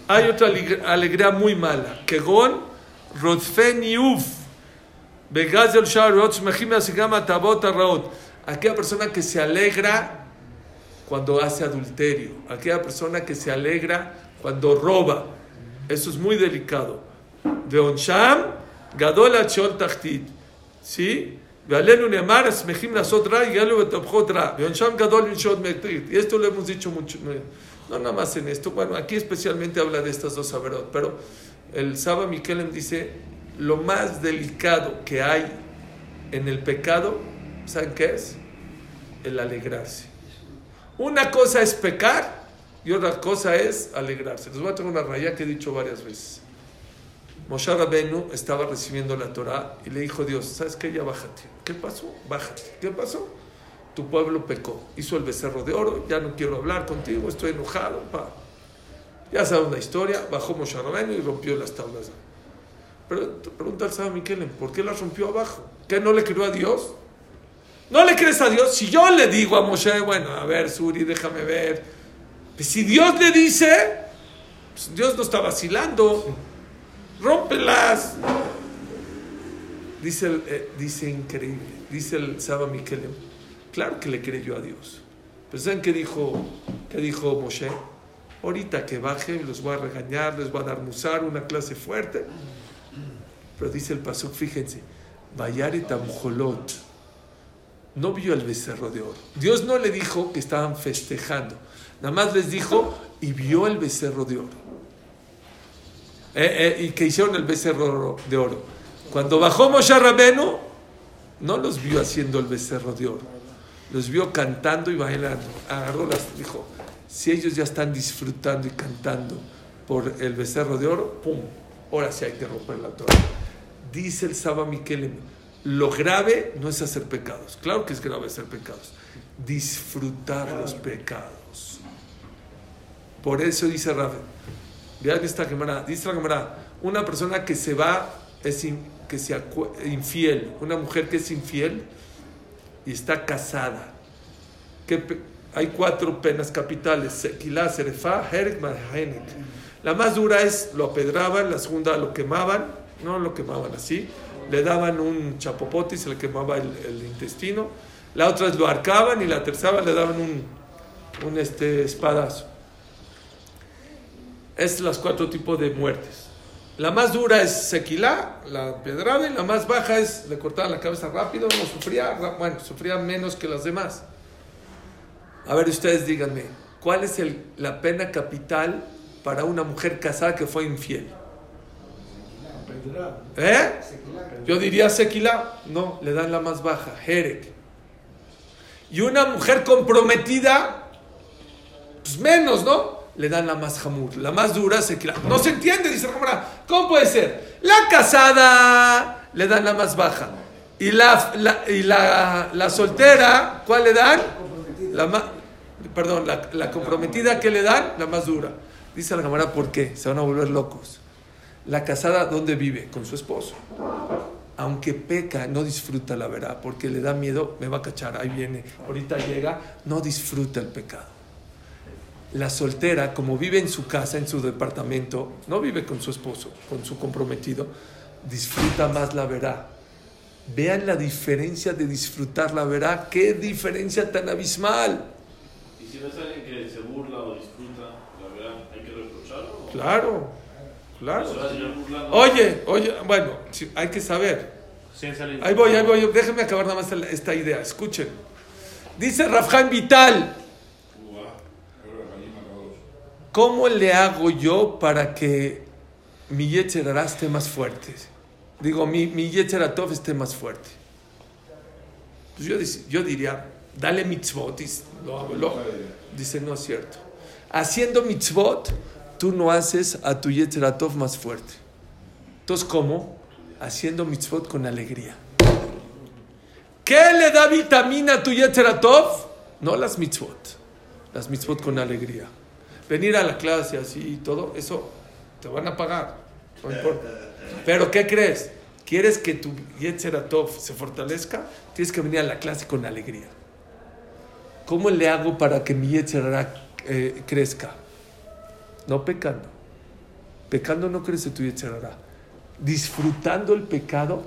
Hay otra aleg- alegría muy mala. Kegon, rodfen yuf. Begaz el sharot, shmechim asigama tabot arraot. Aquella persona que se alegra cuando hace adulterio. Aquella persona que se alegra cuando roba. Eso es muy delicado. Veonsham, gadol achol tachtit. ¿Sí? ועלינו נאמר, שמחים לעשות רע, יגאלו וטפחות רע. ועונשם גדול לנשוד מטריד. Y esto lo hemos dicho mucho, no nada más en esto, bueno, aquí especialmente habla de estas dos averot, pero el Saba Mikelem dice, lo más delicado que hay en el pecado, ¿saben qué es? El alegrarse. Una cosa es pecar y otra cosa es alegrarse. Les voy a traer una raya que he dicho varias veces. Moshe Rabenu estaba recibiendo la Torah y le dijo Dios, ¿sabes qué? Ya bájate. ¿Qué pasó? Bájate. ¿Qué pasó? Tu pueblo pecó. Hizo el becerro de oro, ya no quiero hablar contigo, estoy enojado. Pa. Ya saben la historia, bajó Moshe y rompió las tablas. Pero pregunta al Saba Miquelen, ¿por qué las rompió abajo? ¿Qué no le creyó a Dios? ¿No le crees a Dios? Si yo le digo a Moshe, bueno, a ver, Suri, déjame ver. Pues si Dios le dice, pues Dios no está vacilando. Rómpelas. Dice, el, eh, dice increíble, dice el Saba Mikelem. Claro que le creyó a Dios. Pero ¿saben qué dijo, qué dijo Moshe? Ahorita que baje, los voy a regañar, les voy a dar musar, una clase fuerte. Pero dice el Pasuk, fíjense, Vayare Tamjolot no vio el becerro de oro. Dios no le dijo que estaban festejando, nada más les dijo y vio el becerro de oro. Eh, eh, y que hicieron el becerro de oro. Cuando bajó Moshe Rabenu, no los vio haciendo el becerro de oro, los vio cantando y bailando. Agarró las, dijo, si ellos ya están disfrutando y cantando por el becerro de oro, ¡pum! Ahora sí hay que romper la Torah. Dice el Saba Mikelem, lo grave no es hacer pecados. Claro que es grave hacer pecados. Disfrutar los pecados. Por eso dice Rafa, vean esta Gemara, dice la Gemara, una persona que se va, es in- que se acu- infiel, una mujer que es infiel y está casada. ¿Qué pe- hay cuatro penas capitales, Sequilá, Serefá, Herek. La más dura es lo apedraban, la segunda lo quemaban, no lo quemaban así, le daban un chapopote se le quemaba el, el intestino. La otra es lo arcaban y la tercera le daban un, un este, espadazo. Es los cuatro tipos de muertes. La más dura es sequilá, la pedrada, y la más baja es le cortaban la cabeza rápido, no sufría, bueno, sufría menos que las demás. A ver, ustedes díganme, ¿cuál es el- la pena capital para una mujer casada que fue infiel? ¿Eh? Yo diría sequilá, no, le dan la más baja, jerek. Y una mujer comprometida, pues menos, ¿no? Le dan la más jamur, la más dura, sequilá. No se entiende, dice la Gemara. ¿Cómo puede ser? La casada le dan la más baja. Y la, la- y la, la soltera, ¿cuál le dan? La más, perdón, la, la comprometida, ¿qué le dan? La más dura. Dice la Gemara, ¿por qué? Se van a volver locos. La casada, ¿dónde vive? Con su esposo. Aunque peca, no disfruta la verdad, porque le da miedo, me va a cachar, ahí viene, ahorita llega, no disfruta el pecado. La soltera, como vive en su casa, en su departamento, no vive con su esposo, con su comprometido, disfruta más la verdad. Vean la diferencia de disfrutar la verdad, qué diferencia tan abismal. Y si ves a alguien que se burla o disfruta, la verdad, ¿hay que reprocharlo? o- Claro, ¿Se claro. Oye, oye, bueno, hay que saber. Ahí voy, ahí voy. Déjenme acabar nada más esta idea. Escuchen. Dice Rafjan Vital. ¿Cómo le hago yo para que mi Yetzerará esté más fuerte? Digo, mi, mi Yetzeratov esté más fuerte. Pues yo, yo diría, dale mitzvot. Lo lo- dice, no es cierto. Haciendo mitzvot, tú no haces a tu Yetzeratov más fuerte. Entonces, ¿cómo? Haciendo mitzvot con alegría. ¿Qué le da vitamina a tu Yetzeratov? No las mitzvot. Las mitzvot con alegría. Venir a la clase así y todo, eso te van a pagar. No importa. Pero ¿qué crees? ¿Quieres que tu Yetzeratov se fortalezca? Tienes que venir a la clase con alegría. ¿Cómo le hago para que mi Yetzerara eh, crezca? No pecando. Pecando no crece tu Yetzerara. Disfrutando el pecado,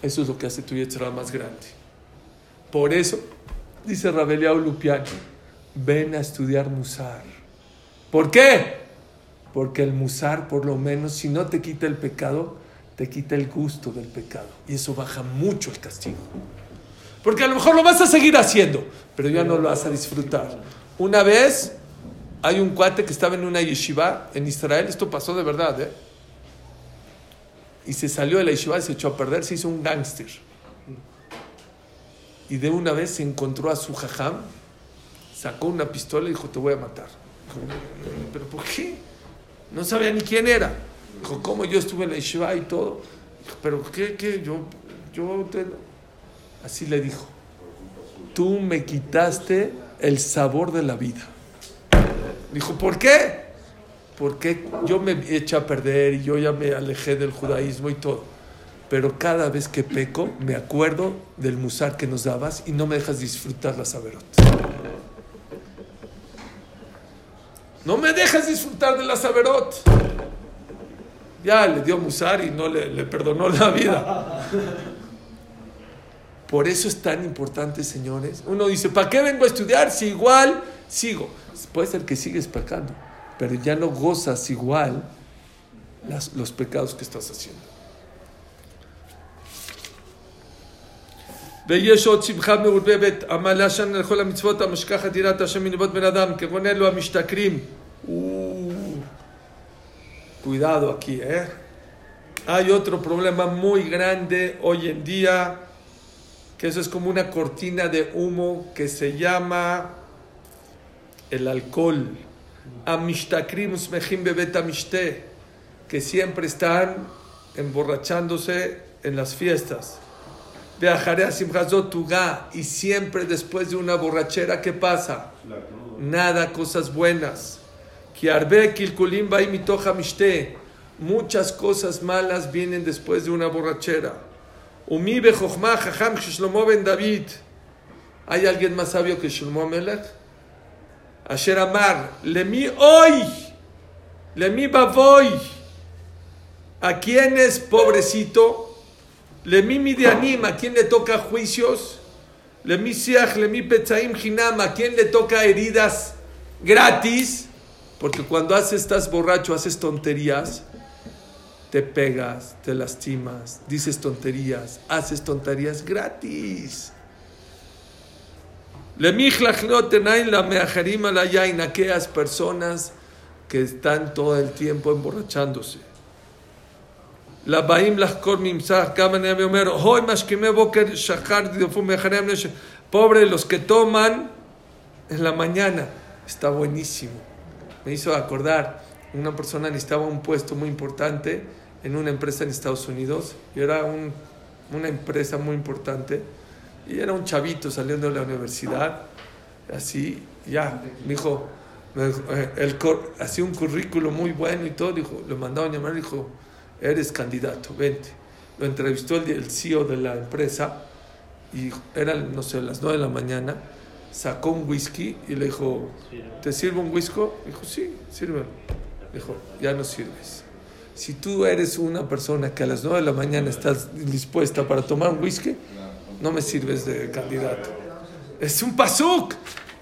eso es lo que hace tu Yetzerara más grande. Por eso, dice Rabeliao Lupiano, ven a estudiar Musar. ¿Por qué? Porque el Musar, por lo menos, si no te quita el pecado, te quita el gusto del pecado. Y eso baja mucho el castigo. Porque a lo mejor lo vas a seguir haciendo, pero ya no lo vas a disfrutar. Una vez hay un cuate que estaba en una yeshiva en Israel, esto pasó de verdad, ¿eh? Y se salió de la yeshiva y se echó a perder, se hizo un gángster. Y de una vez se encontró a su jajam, sacó una pistola y dijo, te voy a matar. ¿Pero por qué? No sabía ni quién era. Dijo, ¿cómo yo estuve en la yeshiva y todo? Dijo, ¿pero qué? qué? Yo, yo. Así le dijo, tú me quitaste el sabor de la vida. Dijo, ¿por qué? Porque yo me eché a perder y yo ya me alejé del judaísmo y todo. Pero cada vez que peco, me acuerdo del musar que nos dabas y no me dejas disfrutar la saberot. No me dejas disfrutar de la saberot. Ya le dio musar y no le, perdonó la vida. Por eso es tan importante, señores. Uno dice, ¿para qué vengo a estudiar si igual sigo? Puede ser que sigues pecando, pero ya no gozas igual los pecados que estás haciendo. ויש עוד שמחה מעורבבת, עמל השן לכל המצוות המשכחת יראת השם מנבות בן אדם, כגון אלו המשתכרים. Cuidado aquí, ¿eh? Hay otro problema muy grande hoy en día, que eso es como una cortina de humo que se llama el alcohol. Amishtakrim usmejim bebet amishte, que siempre están emborrachándose en las fiestas. Viajaré simchazot tuga, y siempre después de una borrachera, ¿qué pasa? Nada, cosas buenas. Kiarbe kilkulim bai mitoja mishte, muchas cosas malas vienen después de una borrachera. Umi bechochma jajam Shlomo David. ¿Hay alguien más sabio que Shlomo Melech? Asher Amar, Lemi hoy, Lemi Bavoy. ¿A quién es pobrecito? Lemi Midianim, ¿a quién le toca juicios? Lemi Siach, Lemi Petzaim Hinam, ¿a quién le toca heridas gratis? Porque cuando haces, estás borracho, haces tonterías, te pegas, te lastimas, dices tonterías, haces tonterías gratis. aquellas personas que están todo el tiempo emborrachándose. La baim Pobre los que toman en la mañana. Está buenísimo. Me hizo acordar, una persona necesitaba un puesto muy importante en una empresa en Estados Unidos. Y era un, una empresa muy importante. Y era un chavito saliendo de la universidad. Así, ya, me dijo, el, hacía un currículo muy bueno y todo. Dijo, lo mandaban a llamar dijo, eres candidato, vente. Lo entrevistó el, el CEO de la empresa y eran, no sé, las 9 de la mañana. Sacó un whisky y le dijo, ¿te sirvo un whisky? Dijo, sí, sirve. Dijo, ya no sirves. Si tú eres una persona que a las 9 de la mañana estás dispuesta para tomar un whisky, no me sirves de candidato. Es un pasuk.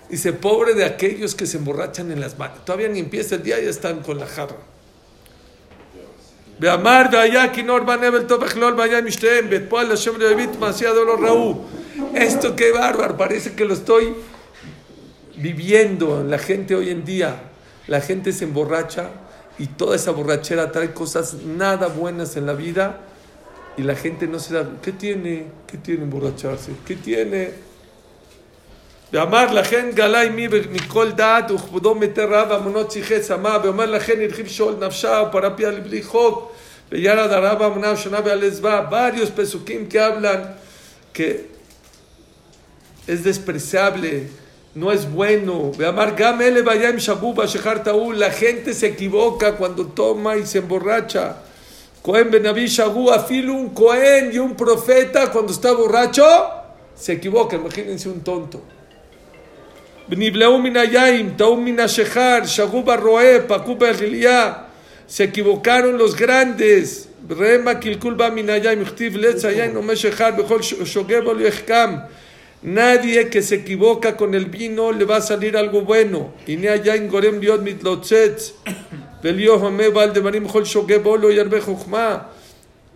Dice, pobre de aquellos que se emborrachan en las manos. Todavía ni empieza el día y ya están con la jarra. Lo raú. Esto qué bárbaro, parece que lo estoy viviendo. La gente hoy en día, la gente se emborracha y toda esa borrachera trae cosas nada buenas en la vida y la gente no se da. ¿Qué tiene? ¿Qué tiene emborracharse? ¿Qué tiene? ואמר לכן גלה עמי מכל דעת וכבודו מתי רב המונות שיחי צמא ואומר לכן הרחיב שאול נפשה ופרפיה לבלי חוק Beyara Daraba Munav Shonabe Alesba, varios pesukim que hablan que es despreciable, no es bueno. Veamar Gamele Bayam Shabuba Shehar Taul, la gente se equivoca cuando toma y se emborracha. Cohen Benaví Shagu, afilo un Cohen y un profeta cuando está borracho, se equivoca, imagínense un tonto. Bnibleu minayaim, taum minashehar, shaguba roe, pakuba rilia. Se equivocaron los grandes. Rema kilkulba minayaim, chtiv lezayaim, no meshehar, behol shogebo liechkam. Nadie que se equivoca con el vino le va a salir algo bueno. Y ni allá en Gorem Dios mitlochet. Velio Jome Valdemarim Hol Shogebolo y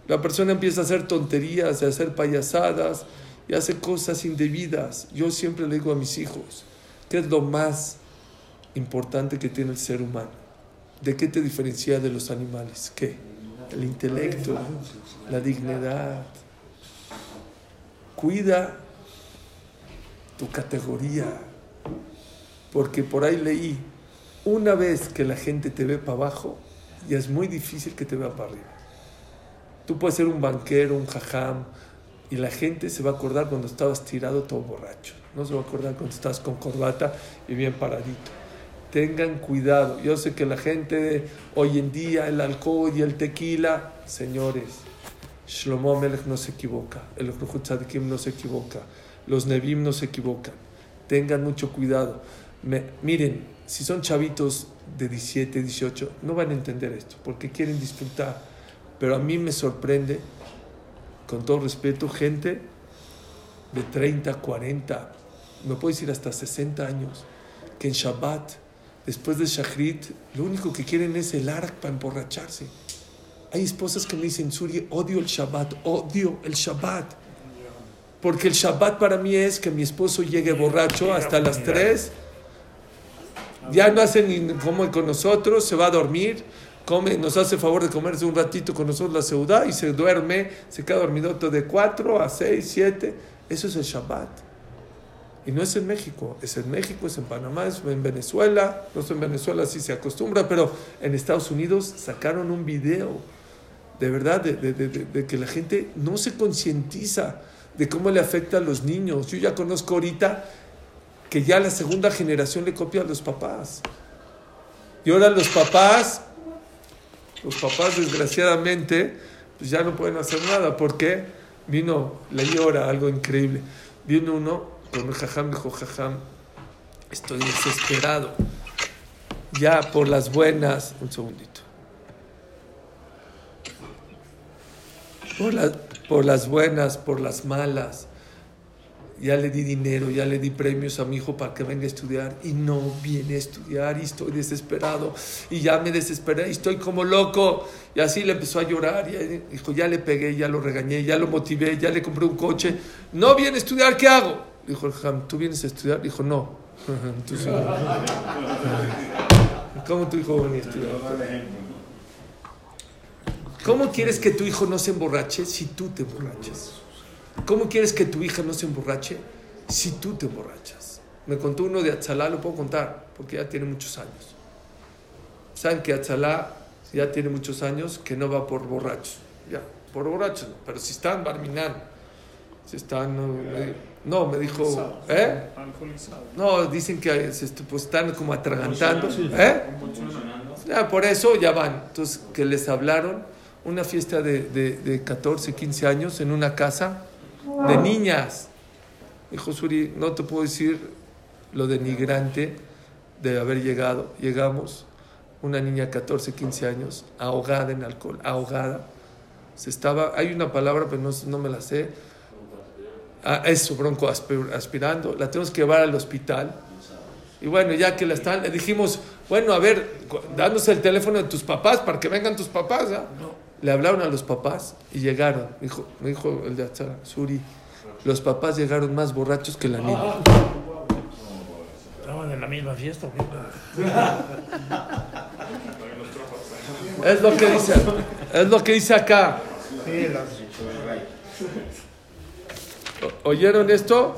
La persona empieza a hacer tonterías, a hacer payasadas y hace cosas indebidas. Yo siempre le digo a mis hijos. ¿Qué es lo más importante que tiene el ser humano? ¿De qué te diferencia de los animales? ¿Qué? El intelecto, la dignidad. Cuida tu categoría, porque por ahí leí, una vez que la gente te ve para abajo, ya es muy difícil que te vea para arriba. Tú puedes ser un banquero, un jajam, y la gente se va a acordar cuando estabas tirado todo borracho. No se va a acordar cuando estás con corbata y bien paradito. Tengan cuidado. Yo sé que la gente hoy en día, el alcohol y el tequila, señores, Shlomo Melech no se equivoca, el Tzadikim no se equivoca, los Nevim no se equivocan. Tengan mucho cuidado. Miren, si son chavitos de 17, 18, no van a entender esto, porque quieren disfrutar. Pero a mí me sorprende, con todo respeto, gente de 30, 40, me puedo decir hasta 60 años, que en Shabbat, después de Shachrit, lo único que quieren es el arak para emborracharse. Hay esposas que me dicen, Suri, odio el Shabbat, odio el Shabbat. Porque el Shabbat para mí es que mi esposo llegue borracho hasta las 3, ya no hace ni como con nosotros, se va a dormir, come, nos hace favor de comerse un ratito con nosotros la seudá y se duerme, se queda dormido de 4 a 6, 7. Eso es el Shabbat. Y no es en México, es en México, es en Panamá, es en Venezuela. No sé en Venezuela si se acostumbra, pero en Estados Unidos sacaron un video de verdad de- de que la gente no se concientiza de cómo le afecta a los niños. Yo ya conozco ahorita que ya la segunda generación le copia a los papás. Y ahora los papás, los papás desgraciadamente, pues ya no pueden hacer nada porque vino, leí ahora algo increíble. Vino uno con el jajam, dijo, jajam, estoy desesperado. Ya por las buenas, un segundito. Por las, por las buenas, por las malas. Ya le di dinero, ya le di premios a mi hijo para que venga a estudiar y no viene a estudiar y estoy desesperado y ya me desesperé y estoy como loco. Y así le empezó a llorar y dijo, ya le pegué, ya lo regañé, ya lo motivé, ya le compré un coche. No viene a estudiar, ¿qué hago? Dijo el Ham, ¿tú vienes a estudiar? Dijo, no. ¿Cómo tu hijo venía a estudiar? ¿Cómo quieres que tu hijo no se emborrache si tú te emborrachas? ¿Cómo quieres que tu hija no se emborrache si tú te emborrachas? Me contó uno de Atzalá, lo puedo contar, porque ya tiene muchos años. Saben que Atzalá ya tiene muchos años que no va por borrachos. Ya, por borrachos, no. pero si están barminando, si están. Me, no, me dijo. ¿Eh? Alcoholizado. No, dicen que se est- pues, están como atragantando. ¿Eh? Ya, por eso ya van. Entonces, que les hablaron una fiesta de, de, de 14, 15 años en una casa de niñas. Dijo Suri, no te puedo decir lo denigrante de haber llegado. Llegamos, una niña de 14, 15 años, ahogada en alcohol, ahogada. Se estaba, hay una palabra, pero no, no me la sé. Ah, eso, bronco aspi- aspirando. La tenemos que llevar al hospital. Y bueno, ya que la están, le dijimos, bueno, a ver, danos el teléfono de tus papás para que vengan tus papás. ¿ah?". Le hablaron a los papás y llegaron. Dijo, me dijo el de Atzara, Suri, los papás llegaron más borrachos que la niña. Estaban en la misma fiesta. Es lo que dice, es lo que dice acá. Sí, las- ¿Oyeron esto?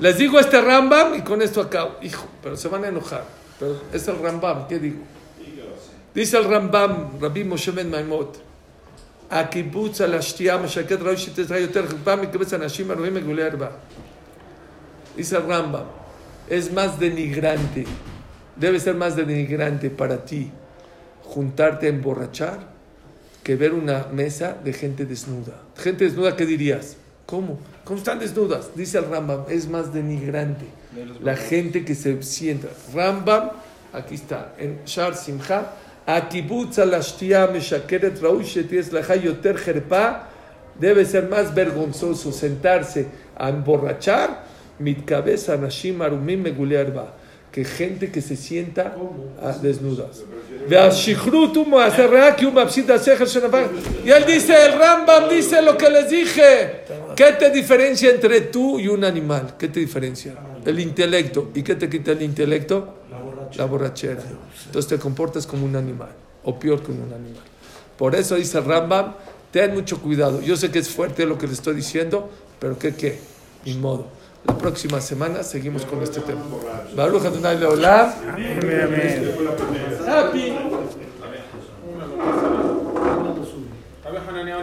Les digo este Rambam y con esto acabo. Hijo, pero se van a enojar. Pero es el Rambam, ¿qué digo? Dice el Rambam, Rabbi Moshe Ben Maimot, הקיבוץ על השתייה משקט ראוי שתזרע יותר חרפה מקבץ אנשים הרואים מגולי ארבע. Dice el Rambam, es más denigrante, debe ser más denigrante para ti juntarte a emborrachar que ver una mesa de gente desnuda. Gente desnuda, ¿qué dirías? ¿Cómo? ¿Cómo están desnudas? Dice el Rambam, es más denigrante. La gente que se sienta. Rambam, aquí está, en Shar Simcha, Akibutz alashtia meshakeret raushet es la jerpa, debe ser más vergonzoso sentarse a emborrachar, mit cabeza nashim arumim que gente que se sienta desnudas. Y él dice, el Rambam dice lo que les dije. ¿Qué te diferencia entre tú y un animal? ¿Qué te diferencia? El intelecto. ¿Y qué te quita el intelecto? La borrachera. Entonces te comportas como un animal, o peor que un animal. Por eso dice Rambam, ten mucho cuidado. Yo sé que es fuerte lo que le estoy diciendo, pero ¿qué qué? Ni modo. La próxima semana seguimos con este tema. Baruch Adonai Leolam. Happy. A ver, Hanania,